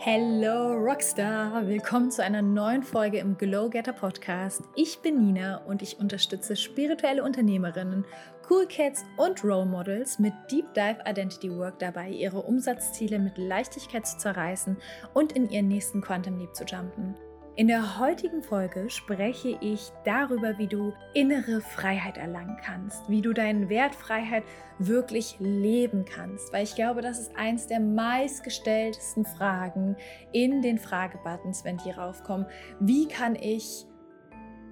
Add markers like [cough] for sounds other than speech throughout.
Hello Rockstar! Willkommen zu einer neuen Folge im Glow Getter Podcast. Ich bin Nina und ich unterstütze spirituelle Unternehmerinnen, Cool Cats und Role Models mit Deep Dive Identity Work dabei, ihre Umsatzziele mit Leichtigkeit zu zerreißen und in ihren nächsten Quantum Leap zu jumpen. In der heutigen Folge spreche ich darüber, wie du innere Freiheit erlangen kannst, wie du deinen Wert Freiheit wirklich leben kannst, weil ich glaube, das ist eins der meistgestelltesten Fragen in den Fragebuttons, wenn die raufkommen. Wie kann ich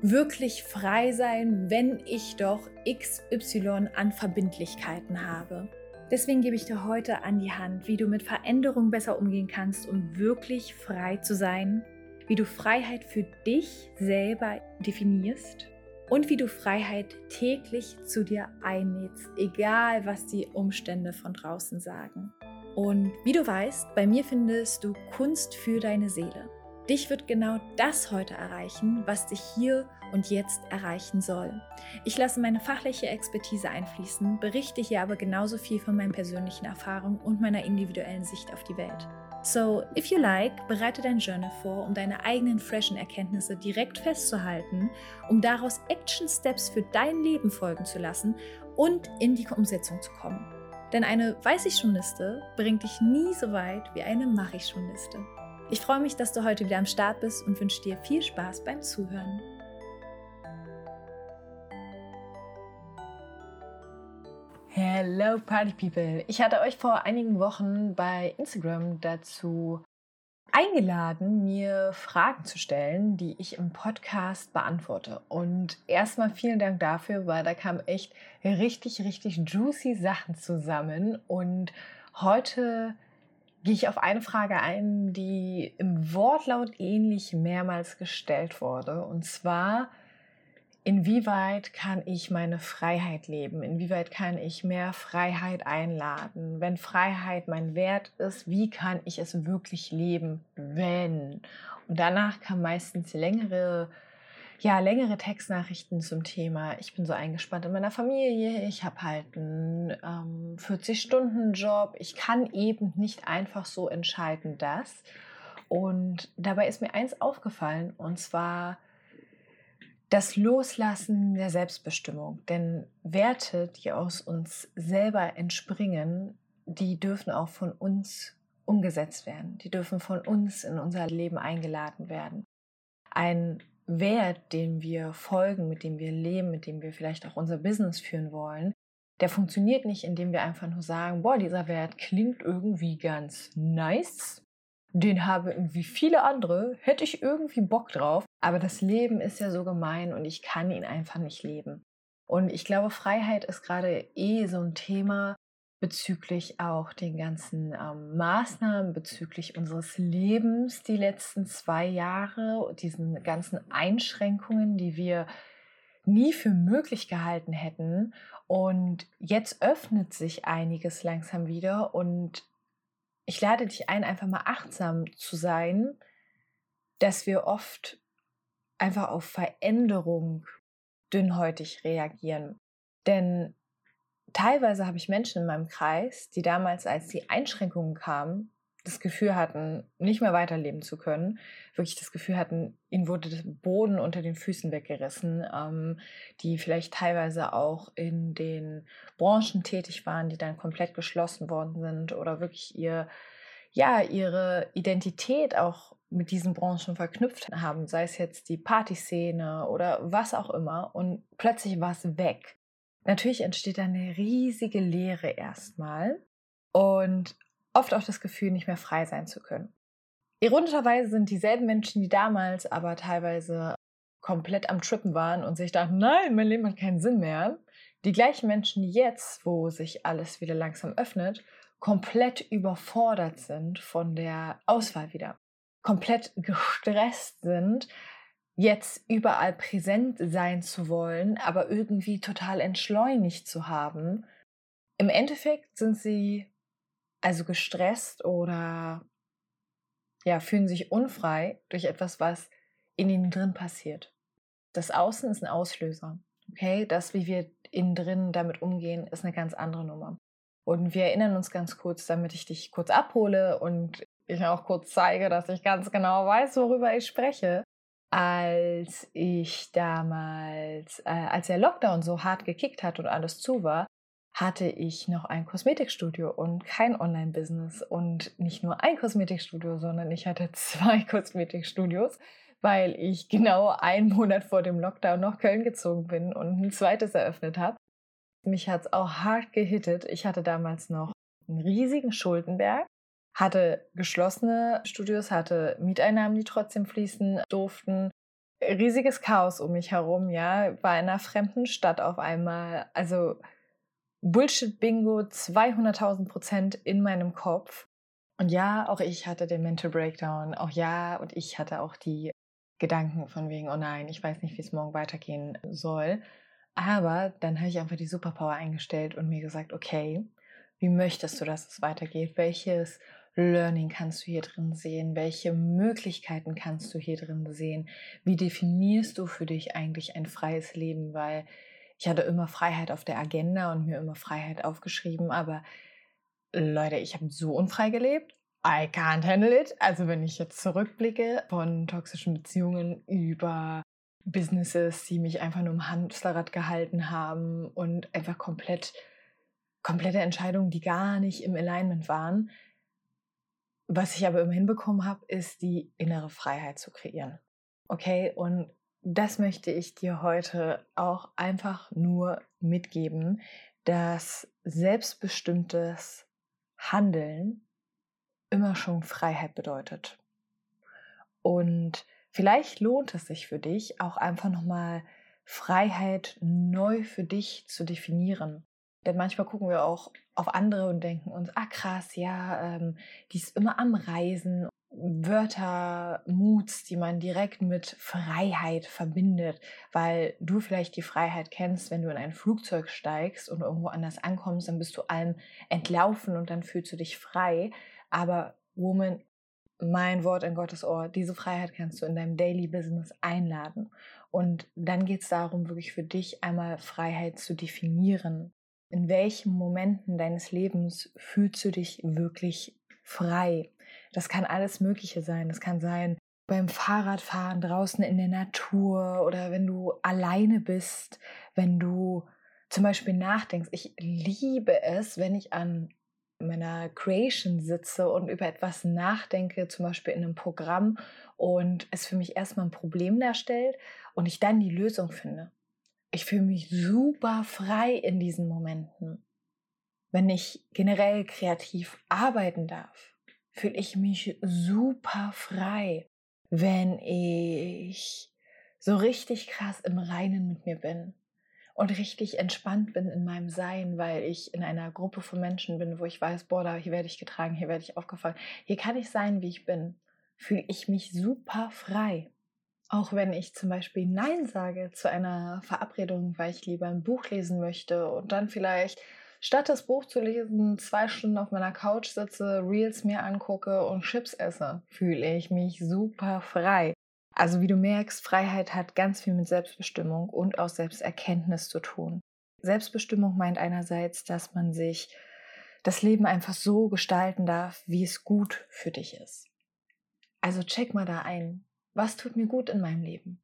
wirklich frei sein, wenn ich doch XY an Verbindlichkeiten habe? Deswegen gebe ich dir heute an die Hand, wie du mit Veränderungen besser umgehen kannst, um wirklich frei zu sein wie du Freiheit für dich selber definierst und wie du Freiheit täglich zu dir einlädst, egal was die Umstände von draußen sagen. Und wie du weißt, bei mir findest du Kunst für deine Seele. Dich wird genau das heute erreichen, was dich hier und jetzt erreichen soll. Ich lasse meine fachliche Expertise einfließen, berichte hier aber genauso viel von meinen persönlichen Erfahrungen und meiner individuellen Sicht auf die Welt. So, if you like, bereite dein Journal vor, um deine eigenen freshen Erkenntnisse direkt festzuhalten, um daraus Action Steps für dein Leben folgen zu lassen und in die Umsetzung zu kommen. Denn eine Weiß ich schon Liste bringt dich nie so weit wie eine Mach ich schon Liste. Ich freue mich, dass du heute wieder am Start bist und wünsche dir viel Spaß beim Zuhören. Hello Party People! Ich hatte euch vor einigen Wochen bei Instagram dazu eingeladen, mir Fragen zu stellen, die ich im Podcast beantworte. Und erstmal vielen Dank dafür, weil da kamen echt richtig, richtig juicy Sachen zusammen. Und heute gehe ich auf eine Frage ein, die im Wortlaut ähnlich mehrmals gestellt wurde. Und zwar, inwieweit kann ich meine Freiheit leben? Inwieweit kann ich mehr Freiheit einladen? Wenn Freiheit mein Wert ist, wie kann ich es wirklich leben, wenn? Und danach kam meistens längere, ja, längere Textnachrichten zum Thema. Ich bin so eingespannt in meiner Familie. Ich habe halt einen ähm, 40-Stunden-Job. Ich kann eben nicht einfach so entscheiden, dass. Und dabei ist mir eins aufgefallen, und zwar, das Loslassen der Selbstbestimmung. Denn Werte, die aus uns selber entspringen, die dürfen auch von uns umgesetzt werden. Die dürfen von uns in unser Leben eingeladen werden. Ein Wert, dem wir folgen, mit dem wir leben, mit dem wir vielleicht auch unser Business führen wollen, der funktioniert nicht, indem wir einfach nur sagen, boah, dieser Wert klingt irgendwie ganz nice den habe irgendwie viele andere, hätte ich irgendwie Bock drauf. Aber das Leben ist ja so gemein und ich kann ihn einfach nicht leben. Und ich glaube, Freiheit ist gerade eh so ein Thema bezüglich auch den ganzen ähm, Maßnahmen, bezüglich unseres Lebens die letzten zwei Jahre, diesen ganzen Einschränkungen, die wir nie für möglich gehalten hätten. Und jetzt öffnet sich einiges langsam wieder und ich lade dich ein, einfach mal achtsam zu sein, dass wir oft einfach auf Veränderung dünnhäutig reagieren. Denn teilweise habe ich Menschen in meinem Kreis, die damals, als die Einschränkungen kamen, das Gefühl hatten, nicht mehr weiterleben zu können, wirklich das Gefühl hatten, ihnen wurde der Boden unter den Füßen weggerissen, ähm, die vielleicht teilweise auch in den Branchen tätig waren, die dann komplett geschlossen worden sind oder wirklich ihr, ja, ihre Identität auch mit diesen Branchen verknüpft haben, sei es jetzt die Partyszene oder was auch immer und plötzlich war es weg. Natürlich entsteht da eine riesige Leere erstmal und oft auch das Gefühl, nicht mehr frei sein zu können. Ironischerweise sind dieselben Menschen, die damals aber teilweise komplett am Trippen waren und sich dachten, nein, mein Leben hat keinen Sinn mehr, die gleichen Menschen, die jetzt, wo sich alles wieder langsam öffnet, komplett überfordert sind von der Auswahl wieder, komplett gestresst sind, jetzt überall präsent sein zu wollen, aber irgendwie total entschleunigt zu haben. Im Endeffekt sind sie also gestresst oder ja, fühlen sich unfrei durch etwas, was in ihnen drin passiert. Das Außen ist ein Auslöser. Okay, das, wie wir innen drin damit umgehen, ist eine ganz andere Nummer. Und wir erinnern uns ganz kurz, damit ich dich kurz abhole und ich auch kurz zeige, dass ich ganz genau weiß, worüber ich spreche. Als ich damals, äh, als der Lockdown so hart gekickt hat und alles zu war, hatte ich noch ein Kosmetikstudio und kein Online-Business. Und nicht nur ein Kosmetikstudio, sondern ich hatte [laughs] zwei Kosmetikstudios, weil ich genau einen Monat vor dem Lockdown nach Köln gezogen bin und ein zweites eröffnet habe. Mich hat es auch hart gehittet. Ich hatte damals noch einen riesigen Schuldenberg, hatte geschlossene Studios, hatte Mieteinnahmen, die trotzdem fließen durften. Riesiges Chaos um mich herum, ja, war in einer fremden Stadt auf einmal. Also Bullshit-Bingo 200.000 Prozent in meinem Kopf. Und ja, auch ich hatte den Mental Breakdown. Auch ja, und ich hatte auch die Gedanken von wegen, oh nein, ich weiß nicht, wie es morgen weitergehen soll. Aber dann habe ich einfach die Superpower eingestellt und mir gesagt, okay, wie möchtest du, dass es weitergeht? Welches Learning kannst du hier drin sehen? Welche Möglichkeiten kannst du hier drin sehen? Wie definierst du für dich eigentlich ein freies Leben? Weil ich hatte immer Freiheit auf der Agenda und mir immer Freiheit aufgeschrieben, aber Leute, ich habe so unfrei gelebt. I can't handle it. Also wenn ich jetzt zurückblicke von toxischen Beziehungen über Businesses, die mich einfach nur im Hamsterrad gehalten haben und einfach komplett komplette Entscheidungen, die gar nicht im Alignment waren. Was ich aber immer hinbekommen habe, ist die innere Freiheit zu kreieren. Okay, und das möchte ich dir heute auch einfach nur mitgeben, dass selbstbestimmtes Handeln immer schon Freiheit bedeutet. Und vielleicht lohnt es sich für dich auch einfach nochmal Freiheit neu für dich zu definieren. Denn manchmal gucken wir auch auf andere und denken uns, ah krass, ja, ähm, die ist immer am Reisen Wörter, Moods, die man direkt mit Freiheit verbindet, weil du vielleicht die Freiheit kennst, wenn du in ein Flugzeug steigst und irgendwo anders ankommst, dann bist du allem entlaufen und dann fühlst du dich frei. Aber Woman, mein Wort in Gottes Ohr, diese Freiheit kannst du in deinem Daily Business einladen. Und dann geht es darum, wirklich für dich einmal Freiheit zu definieren. In welchen Momenten deines Lebens fühlst du dich wirklich frei? Das kann alles Mögliche sein. Das kann sein beim Fahrradfahren draußen in der Natur oder wenn du alleine bist, wenn du zum Beispiel nachdenkst. Ich liebe es, wenn ich an meiner Creation sitze und über etwas nachdenke, zum Beispiel in einem Programm und es für mich erstmal ein Problem darstellt und ich dann die Lösung finde. Ich fühle mich super frei in diesen Momenten, wenn ich generell kreativ arbeiten darf fühle ich mich super frei, wenn ich so richtig krass im Reinen mit mir bin und richtig entspannt bin in meinem Sein, weil ich in einer Gruppe von Menschen bin, wo ich weiß, boah, da hier werde ich getragen, hier werde ich aufgefangen, hier kann ich sein, wie ich bin, fühle ich mich super frei. Auch wenn ich zum Beispiel Nein sage zu einer Verabredung, weil ich lieber ein Buch lesen möchte und dann vielleicht statt das Buch zu lesen, zwei Stunden auf meiner Couch sitze, Reels mir angucke und Chips esse, fühle ich mich super frei. Also wie du merkst, Freiheit hat ganz viel mit Selbstbestimmung und auch Selbsterkenntnis zu tun. Selbstbestimmung meint einerseits, dass man sich das Leben einfach so gestalten darf, wie es gut für dich ist. Also check mal da ein. Was tut mir gut in meinem Leben?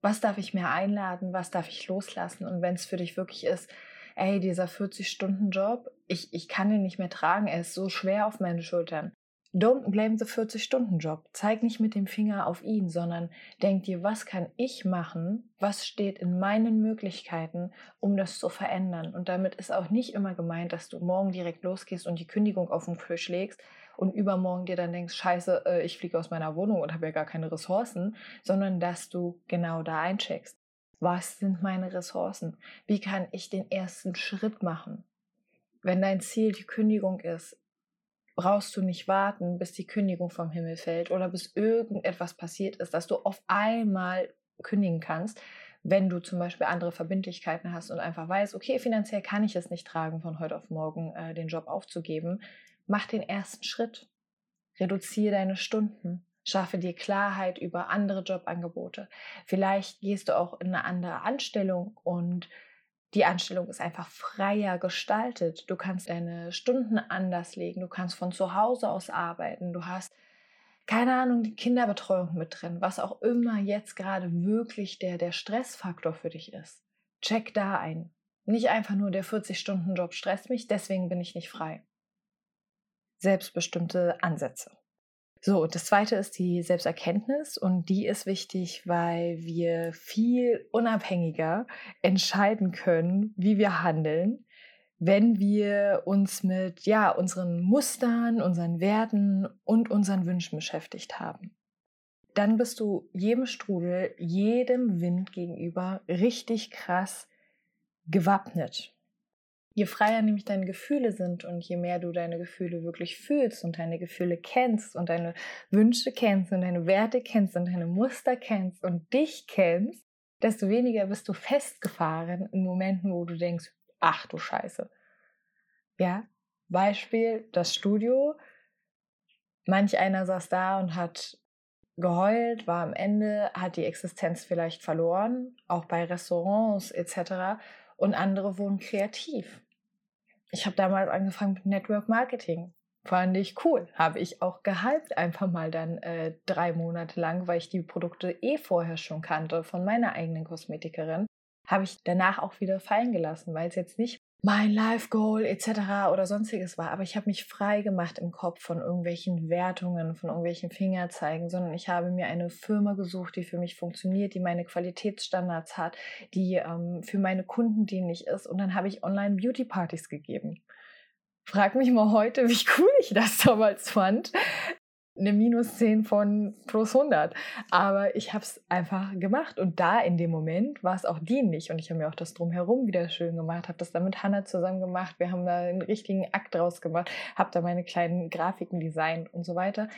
Was darf ich mir einladen? Was darf ich loslassen? Und wenn es für dich wirklich ist, ey, dieser 40-Stunden-Job, ich, ich kann ihn nicht mehr tragen, er ist so schwer auf meine Schultern. Don't blame the 40-Stunden-Job. Zeig nicht mit dem Finger auf ihn, sondern denk dir, was kann ich machen? Was steht in meinen Möglichkeiten, um das zu verändern? Und damit ist auch nicht immer gemeint, dass du morgen direkt losgehst und die Kündigung auf den Tisch legst und übermorgen dir dann denkst, scheiße, äh, ich fliege aus meiner Wohnung und habe ja gar keine Ressourcen, sondern dass du genau da eincheckst. Was sind meine Ressourcen? Wie kann ich den ersten Schritt machen? Wenn dein Ziel die Kündigung ist, brauchst du nicht warten, bis die Kündigung vom Himmel fällt oder bis irgendetwas passiert ist, dass du auf einmal kündigen kannst, wenn du zum Beispiel andere Verbindlichkeiten hast und einfach weißt, okay, finanziell kann ich es nicht tragen, von heute auf morgen äh, den Job aufzugeben. Mach den ersten Schritt. Reduziere deine Stunden. Schaffe dir Klarheit über andere Jobangebote. Vielleicht gehst du auch in eine andere Anstellung und die Anstellung ist einfach freier gestaltet. Du kannst deine Stunden anders legen, du kannst von zu Hause aus arbeiten, du hast keine Ahnung, die Kinderbetreuung mit drin, was auch immer jetzt gerade wirklich der, der Stressfaktor für dich ist. Check da ein. Nicht einfach nur der 40-Stunden-Job stresst mich, deswegen bin ich nicht frei. Selbstbestimmte Ansätze. So, und das zweite ist die Selbsterkenntnis und die ist wichtig, weil wir viel unabhängiger entscheiden können, wie wir handeln, wenn wir uns mit ja, unseren Mustern, unseren Werten und unseren Wünschen beschäftigt haben. Dann bist du jedem Strudel, jedem Wind gegenüber richtig krass gewappnet. Je freier nämlich deine Gefühle sind und je mehr du deine Gefühle wirklich fühlst und deine Gefühle kennst und deine Wünsche kennst und deine Werte kennst und deine Muster kennst und dich kennst, desto weniger bist du festgefahren in Momenten, wo du denkst, ach du Scheiße. Ja, Beispiel das Studio. Manch einer saß da und hat geheult, war am Ende, hat die Existenz vielleicht verloren, auch bei Restaurants etc. Und andere wurden kreativ ich habe damals angefangen mit Network Marketing. Fand ich cool. Habe ich auch gehypt einfach mal dann äh, drei Monate lang, weil ich die Produkte eh vorher schon kannte von meiner eigenen Kosmetikerin. Habe ich danach auch wieder fallen gelassen, weil es jetzt nicht mein Life Goal etc. oder sonstiges war. Aber ich habe mich frei gemacht im Kopf von irgendwelchen Wertungen, von irgendwelchen Fingerzeigen, sondern ich habe mir eine Firma gesucht, die für mich funktioniert, die meine Qualitätsstandards hat, die ähm, für meine Kunden dienlich ist. Und dann habe ich online Beauty Partys gegeben. Frag mich mal heute, wie cool ich das damals fand eine Minus 10 von plus 100. Aber ich habe es einfach gemacht und da in dem Moment war es auch dienlich und ich habe mir auch das drumherum wieder schön gemacht, habe das dann mit Hannah zusammen gemacht, wir haben da einen richtigen Akt draus gemacht, habe da meine kleinen Grafiken designt und so weiter.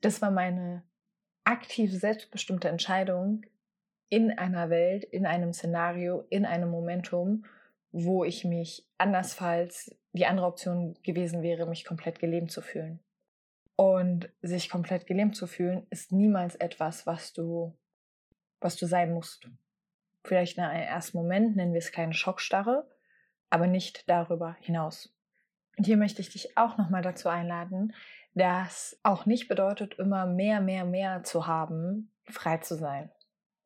Das war meine aktive, selbstbestimmte Entscheidung in einer Welt, in einem Szenario, in einem Momentum, wo ich mich andernfalls die andere Option gewesen wäre, mich komplett gelähmt zu fühlen. Und sich komplett gelähmt zu fühlen, ist niemals etwas, was du, was du sein musst. Vielleicht in einem ersten Moment nennen wir es keine Schockstarre, aber nicht darüber hinaus. Und hier möchte ich dich auch nochmal dazu einladen, dass auch nicht bedeutet, immer mehr, mehr, mehr zu haben, frei zu sein.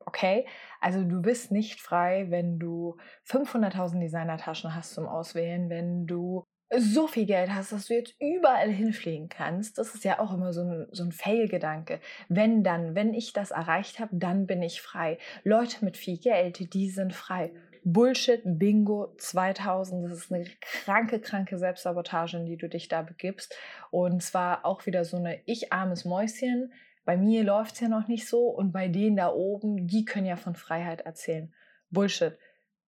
Okay? Also du bist nicht frei, wenn du 500.000 Designertaschen hast zum Auswählen, wenn du so viel Geld hast, dass du jetzt überall hinfliegen kannst, das ist ja auch immer so ein, so ein Fail-Gedanke. Wenn dann, wenn ich das erreicht habe, dann bin ich frei. Leute mit viel Geld, die sind frei. Bullshit, Bingo 2000, das ist eine kranke, kranke Selbstsabotage, in die du dich da begibst. Und zwar auch wieder so eine ich armes Mäuschen. Bei mir läuft es ja noch nicht so und bei denen da oben, die können ja von Freiheit erzählen. Bullshit.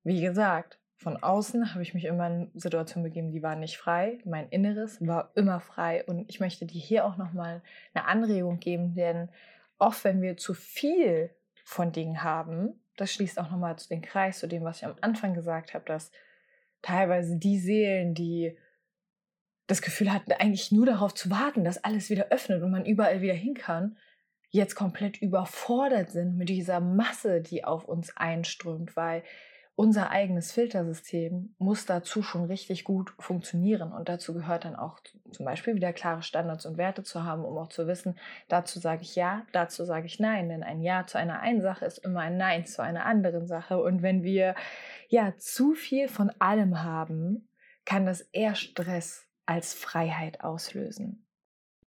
Wie gesagt, von außen habe ich mich immer in Situationen begeben, die waren nicht frei. Mein Inneres war immer frei. Und ich möchte dir hier auch nochmal eine Anregung geben, denn oft, wenn wir zu viel von Dingen haben, das schließt auch nochmal zu dem Kreis, zu dem, was ich am Anfang gesagt habe, dass teilweise die Seelen, die das Gefühl hatten, eigentlich nur darauf zu warten, dass alles wieder öffnet und man überall wieder hin kann, jetzt komplett überfordert sind mit dieser Masse, die auf uns einströmt, weil unser eigenes Filtersystem muss dazu schon richtig gut funktionieren. Und dazu gehört dann auch zum Beispiel wieder klare Standards und Werte zu haben, um auch zu wissen, dazu sage ich ja, dazu sage ich nein. Denn ein Ja zu einer einen Sache ist immer ein Nein zu einer anderen Sache. Und wenn wir ja zu viel von allem haben, kann das eher Stress als Freiheit auslösen.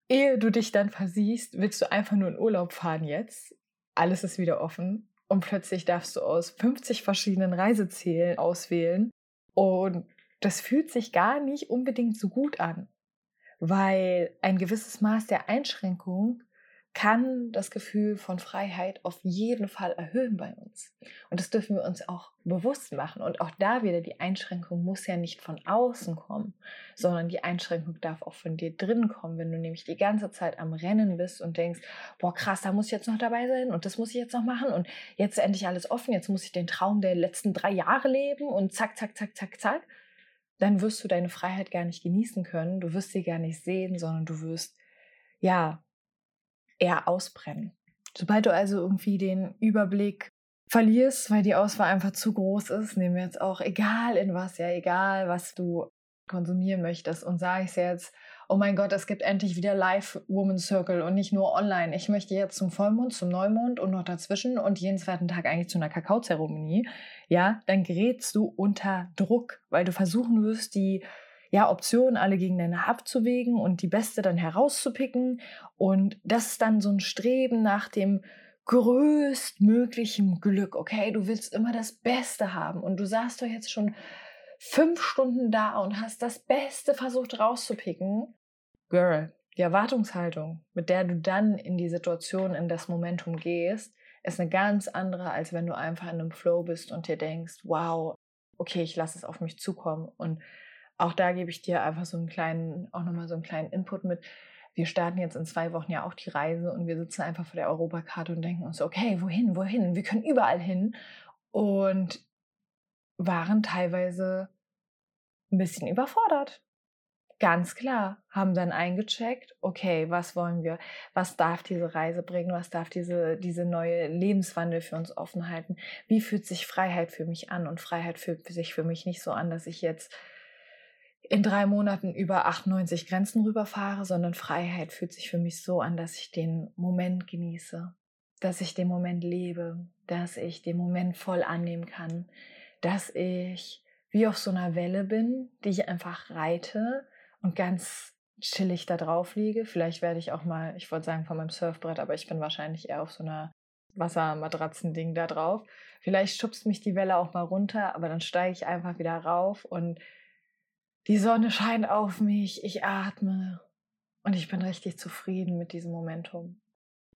Ehe du dich dann versiehst, willst du einfach nur in Urlaub fahren jetzt. Alles ist wieder offen und plötzlich darfst du aus 50 verschiedenen Reisezielen auswählen. Und das fühlt sich gar nicht unbedingt so gut an, weil ein gewisses Maß der Einschränkung kann das Gefühl von Freiheit auf jeden Fall erhöhen bei uns. Und das dürfen wir uns auch bewusst machen. Und auch da wieder, die Einschränkung muss ja nicht von außen kommen, sondern die Einschränkung darf auch von dir drin kommen. Wenn du nämlich die ganze Zeit am Rennen bist und denkst, boah krass, da muss ich jetzt noch dabei sein und das muss ich jetzt noch machen und jetzt endlich alles offen, jetzt muss ich den Traum der letzten drei Jahre leben und zack, zack, zack, zack, zack, dann wirst du deine Freiheit gar nicht genießen können. Du wirst sie gar nicht sehen, sondern du wirst, ja, eher ausbrennen. Sobald du also irgendwie den Überblick verlierst, weil die Auswahl einfach zu groß ist, nehmen wir jetzt auch egal in was, ja, egal was du konsumieren möchtest und sage ich jetzt, oh mein Gott, es gibt endlich wieder Live Woman Circle und nicht nur online. Ich möchte jetzt zum Vollmond, zum Neumond und noch dazwischen und jeden zweiten Tag eigentlich zu einer Kakaozeremonie, ja, dann gerätst du unter Druck, weil du versuchen wirst, die ja, Optionen alle gegeneinander abzuwägen und die beste dann herauszupicken. Und das ist dann so ein Streben nach dem größtmöglichen Glück. Okay, du willst immer das Beste haben und du saßt doch jetzt schon fünf Stunden da und hast das Beste versucht rauszupicken. Girl, die Erwartungshaltung, mit der du dann in die Situation, in das Momentum gehst, ist eine ganz andere, als wenn du einfach in einem Flow bist und dir denkst, wow, okay, ich lasse es auf mich zukommen. Und auch da gebe ich dir einfach so einen kleinen, auch nochmal so einen kleinen Input mit. Wir starten jetzt in zwei Wochen ja auch die Reise und wir sitzen einfach vor der Europakarte und denken uns, okay, wohin, wohin? Wir können überall hin. Und waren teilweise ein bisschen überfordert. Ganz klar, haben dann eingecheckt, okay, was wollen wir, was darf diese Reise bringen, was darf diese, diese neue Lebenswandel für uns offen halten, wie fühlt sich Freiheit für mich an und Freiheit fühlt sich für mich nicht so an, dass ich jetzt in drei Monaten über 98 Grenzen rüberfahre, sondern Freiheit fühlt sich für mich so an, dass ich den Moment genieße, dass ich den Moment lebe, dass ich den Moment voll annehmen kann, dass ich wie auf so einer Welle bin, die ich einfach reite und ganz chillig da drauf liege. Vielleicht werde ich auch mal, ich wollte sagen von meinem Surfbrett, aber ich bin wahrscheinlich eher auf so einer Wassermatratzen-Ding da drauf. Vielleicht schubst mich die Welle auch mal runter, aber dann steige ich einfach wieder rauf und die Sonne scheint auf mich, ich atme und ich bin richtig zufrieden mit diesem Momentum.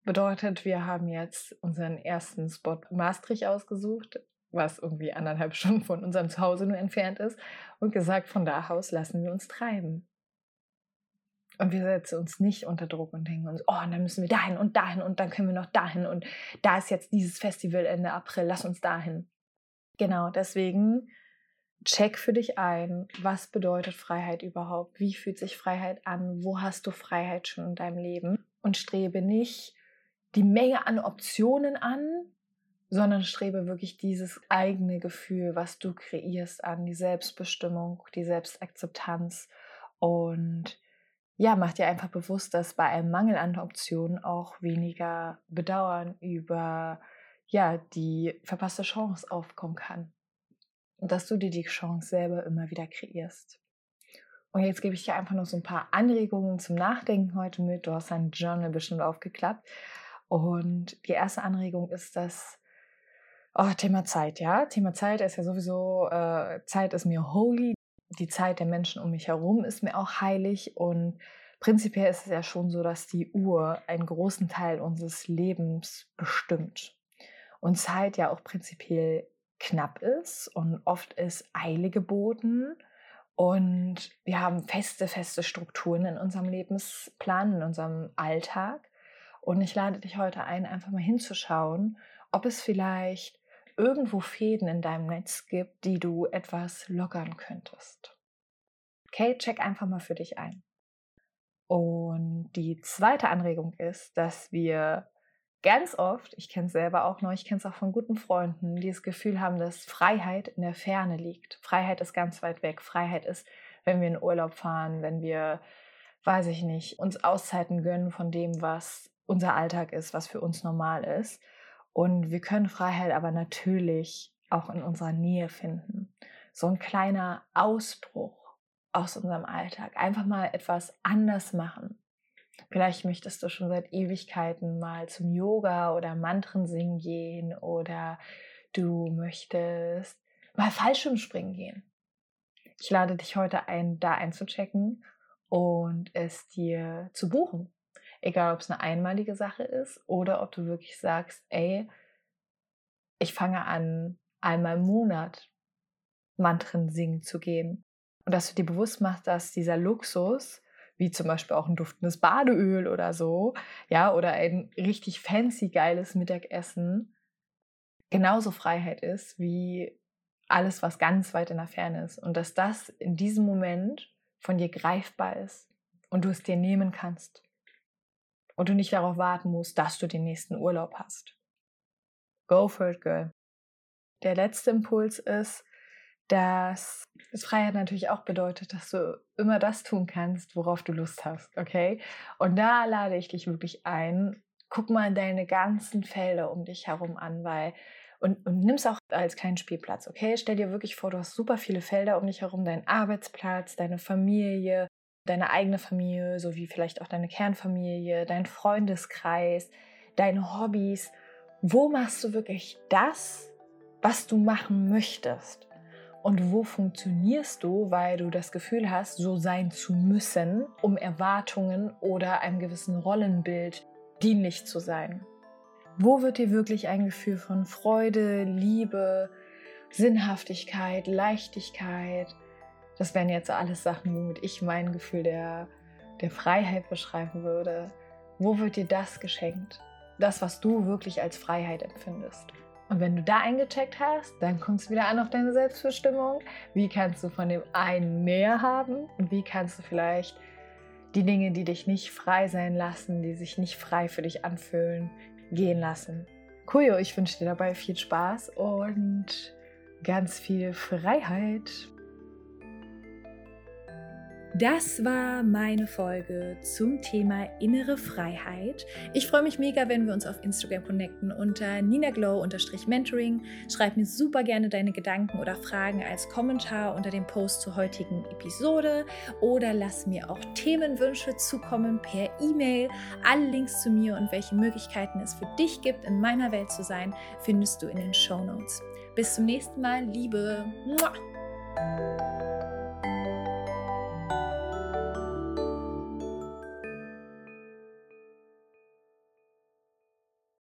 Bedeutet, wir haben jetzt unseren ersten Spot Maastricht ausgesucht was irgendwie anderthalb [laughs] Stunden von unserem Zuhause nur entfernt ist, und gesagt, von da aus lassen wir uns treiben. Und wir setzen uns nicht unter Druck und denken uns, oh, dann müssen wir dahin und dahin und dann können wir noch dahin und da ist jetzt dieses Festival Ende April, lass uns dahin. Genau, deswegen check für dich ein, was bedeutet Freiheit überhaupt? Wie fühlt sich Freiheit an? Wo hast du Freiheit schon in deinem Leben? Und strebe nicht die Menge an Optionen an, sondern strebe wirklich dieses eigene Gefühl, was du kreierst an, die Selbstbestimmung, die Selbstakzeptanz und ja, mach dir einfach bewusst, dass bei einem Mangel an Optionen auch weniger Bedauern über ja, die verpasste Chance aufkommen kann. Und dass du dir die Chance selber immer wieder kreierst. Und jetzt gebe ich dir einfach noch so ein paar Anregungen zum Nachdenken heute mit. Du hast dein Journal bestimmt aufgeklappt. Und die erste Anregung ist, dass Oh, Thema Zeit, ja. Thema Zeit ist ja sowieso, äh, Zeit ist mir holy. Die Zeit der Menschen um mich herum ist mir auch heilig. Und prinzipiell ist es ja schon so, dass die Uhr einen großen Teil unseres Lebens bestimmt. Und Zeit ja auch prinzipiell knapp ist und oft ist Eile geboten. Und wir haben feste, feste Strukturen in unserem Lebensplan, in unserem Alltag. Und ich lade dich heute ein, einfach mal hinzuschauen, ob es vielleicht irgendwo Fäden in deinem Netz gibt, die du etwas lockern könntest. Okay, check einfach mal für dich ein. Und die zweite Anregung ist, dass wir ganz oft, ich kenne es selber auch noch, ich kenne es auch von guten Freunden, die das Gefühl haben, dass Freiheit in der Ferne liegt. Freiheit ist ganz weit weg. Freiheit ist, wenn wir in Urlaub fahren, wenn wir, weiß ich nicht, uns Auszeiten gönnen von dem, was unser Alltag ist, was für uns normal ist. Und wir können Freiheit aber natürlich auch in unserer Nähe finden. So ein kleiner Ausbruch aus unserem Alltag. Einfach mal etwas anders machen. Vielleicht möchtest du schon seit Ewigkeiten mal zum Yoga oder Mantren singen gehen oder du möchtest mal Fallschirmspringen gehen. Ich lade dich heute ein, da einzuchecken und es dir zu buchen. Egal, ob es eine einmalige Sache ist oder ob du wirklich sagst, ey, ich fange an, einmal im Monat Mantren singen zu gehen. Und dass du dir bewusst machst, dass dieser Luxus, wie zum Beispiel auch ein duftendes Badeöl oder so, ja, oder ein richtig fancy geiles Mittagessen, genauso Freiheit ist wie alles, was ganz weit in der Ferne ist. Und dass das in diesem Moment von dir greifbar ist und du es dir nehmen kannst und du nicht darauf warten musst, dass du den nächsten Urlaub hast. Go for it, girl. Der letzte Impuls ist, dass das Freiheit natürlich auch bedeutet, dass du immer das tun kannst, worauf du Lust hast, okay? Und da lade ich dich wirklich ein, guck mal deine ganzen Felder um dich herum an, weil und, und nimm es auch als kleinen Spielplatz, okay? Stell dir wirklich vor, du hast super viele Felder um dich herum, deinen Arbeitsplatz, deine Familie, deine eigene Familie, sowie vielleicht auch deine Kernfamilie, dein Freundeskreis, deine Hobbys. Wo machst du wirklich das, was du machen möchtest? Und wo funktionierst du, weil du das Gefühl hast, so sein zu müssen, um Erwartungen oder einem gewissen Rollenbild dienlich zu sein? Wo wird dir wirklich ein Gefühl von Freude, Liebe, Sinnhaftigkeit, Leichtigkeit? Das wären jetzt alles Sachen, womit ich mein Gefühl der, der Freiheit beschreiben würde. Wo wird dir das geschenkt? Das, was du wirklich als Freiheit empfindest. Und wenn du da eingecheckt hast, dann kommt es wieder an auf deine Selbstbestimmung. Wie kannst du von dem einen mehr haben? Und wie kannst du vielleicht die Dinge, die dich nicht frei sein lassen, die sich nicht frei für dich anfühlen, gehen lassen. Kuyo, ich wünsche dir dabei viel Spaß und ganz viel Freiheit. Das war meine Folge zum Thema innere Freiheit. Ich freue mich mega, wenn wir uns auf Instagram connecten unter ninaglow-mentoring. Schreib mir super gerne deine Gedanken oder Fragen als Kommentar unter dem Post zur heutigen Episode oder lass mir auch Themenwünsche zukommen per E-Mail. Alle Links zu mir und welche Möglichkeiten es für dich gibt, in meiner Welt zu sein, findest du in den Show Notes. Bis zum nächsten Mal, Liebe. Mua.